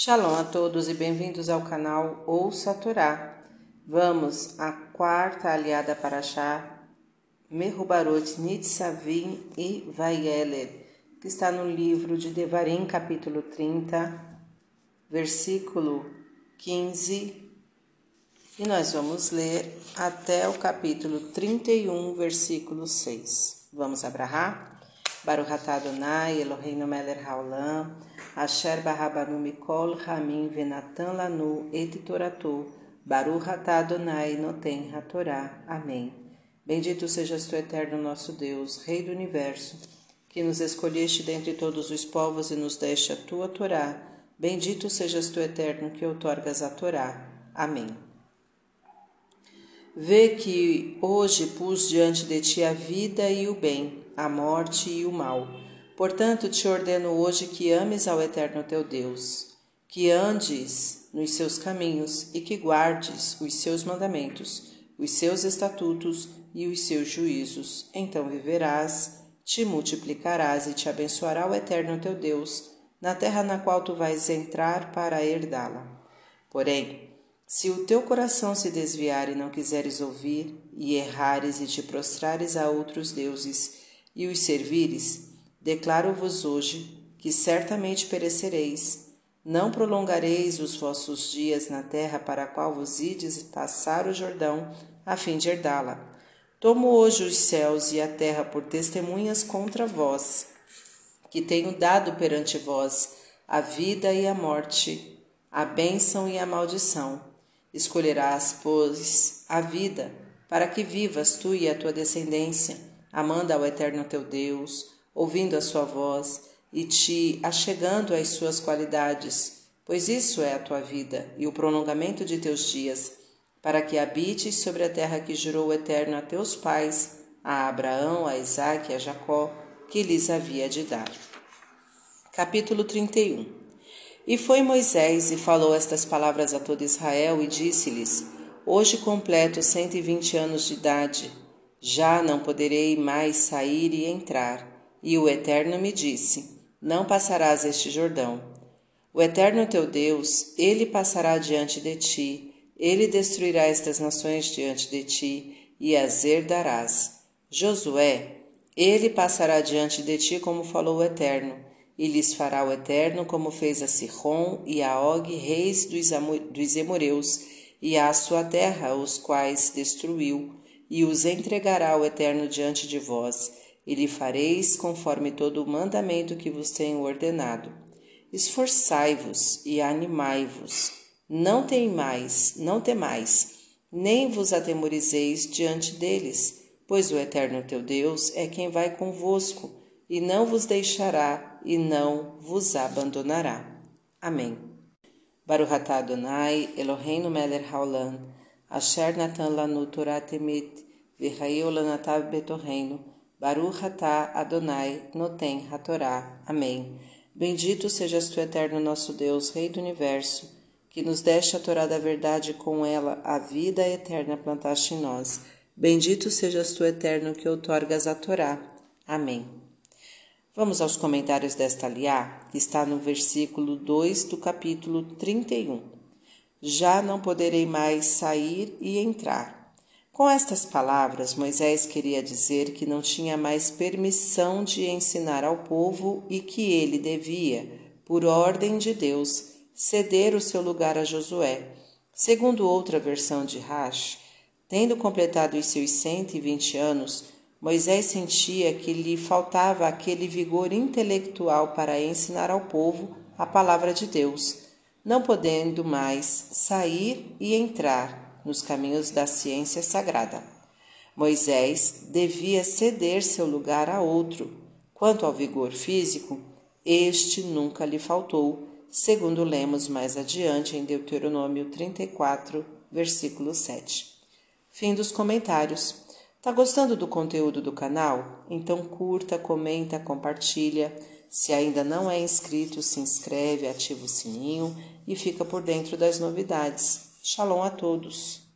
Shalom a todos e bem-vindos ao canal Ouça a Torá. Vamos à quarta aliada para Shá, Mehubarot Nitzavim e Vayeler, que está no livro de Devarim, capítulo 30, versículo 15, e nós vamos ler até o capítulo 31, versículo 6. Vamos abrahar? Baruch atah Adonai, Eloheinu melech haolam, asher barabanu mikol ramin venatan lanu et toratu, Baruch atah Adonai noten hatorá. Amém. Bendito sejas tu, eterno nosso Deus, Rei do Universo, que nos escolheste dentre todos os povos e nos deste a tua Torá. Bendito sejas tu, eterno, que outorgas a Torá. Amém. Vê que hoje pus diante de ti a vida e o bem, a morte e o mal. Portanto, te ordeno hoje que ames ao Eterno teu Deus, que andes nos seus caminhos e que guardes os seus mandamentos, os seus estatutos e os seus juízos. Então viverás, te multiplicarás e te abençoará o Eterno teu Deus, na terra na qual tu vais entrar para herdá-la. Porém, se o teu coração se desviar e não quiseres ouvir, e errares e te prostrares a outros deuses, e os servires, declaro-vos hoje que certamente perecereis. Não prolongareis os vossos dias na terra para a qual vos ides passar o Jordão, a fim de herdá-la. Tomo hoje os céus e a terra por testemunhas contra vós, que tenho dado perante vós a vida e a morte, a bênção e a maldição. Escolherás, pois, a vida, para que vivas tu e a tua descendência amando ao Eterno teu Deus, ouvindo a sua voz e te achegando às suas qualidades, pois isso é a tua vida e o prolongamento de teus dias, para que habites sobre a terra que jurou o Eterno a teus pais, a Abraão, a Isaque e a Jacó, que lhes havia de dar. Capítulo 31 E foi Moisés e falou estas palavras a todo Israel e disse-lhes: Hoje completo cento e vinte anos de idade já não poderei mais sair e entrar. E o Eterno me disse: Não passarás este Jordão. O Eterno teu Deus, ele passará diante de ti, ele destruirá estas nações diante de ti, e as herdarás. Josué, ele passará diante de ti como falou o Eterno, e lhes fará o Eterno como fez a Sihon e a Og, reis dos Emoreus, e à sua terra, os quais destruiu e os entregará ao Eterno diante de vós, e lhe fareis conforme todo o mandamento que vos tenho ordenado. Esforçai-vos e animai-vos, não temais, não temais, nem vos atemorizeis diante deles, pois o Eterno teu Deus é quem vai convosco, e não vos deixará e não vos abandonará. Amém. Baruch atah Adonai, Eloheinu melech haolam, Asher Natan Lanu Torah Temet, Virraeu Lanatav Betorreino, Baruch Atah Adonai, Noten Hatorá. Amém. Bendito sejas tu, eterno nosso Deus, Rei do Universo, que nos deste a Torá da verdade e com ela a vida eterna plantaste em nós. Bendito sejas tu, eterno, que outorgas a Torá. Amém. Vamos aos comentários desta liá, que está no versículo 2 do capítulo 31 já não poderei mais sair e entrar. Com estas palavras, Moisés queria dizer que não tinha mais permissão de ensinar ao povo e que ele devia, por ordem de Deus, ceder o seu lugar a Josué. Segundo outra versão de Rash, tendo completado os seus 120 anos, Moisés sentia que lhe faltava aquele vigor intelectual para ensinar ao povo a palavra de Deus não podendo mais sair e entrar nos caminhos da ciência sagrada. Moisés devia ceder seu lugar a outro. Quanto ao vigor físico, este nunca lhe faltou, segundo lemos mais adiante em Deuteronômio 34, versículo 7. Fim dos comentários. Tá gostando do conteúdo do canal? Então curta, comenta, compartilha. Se ainda não é inscrito, se inscreve, ativa o sininho e fica por dentro das novidades. Shalom a todos!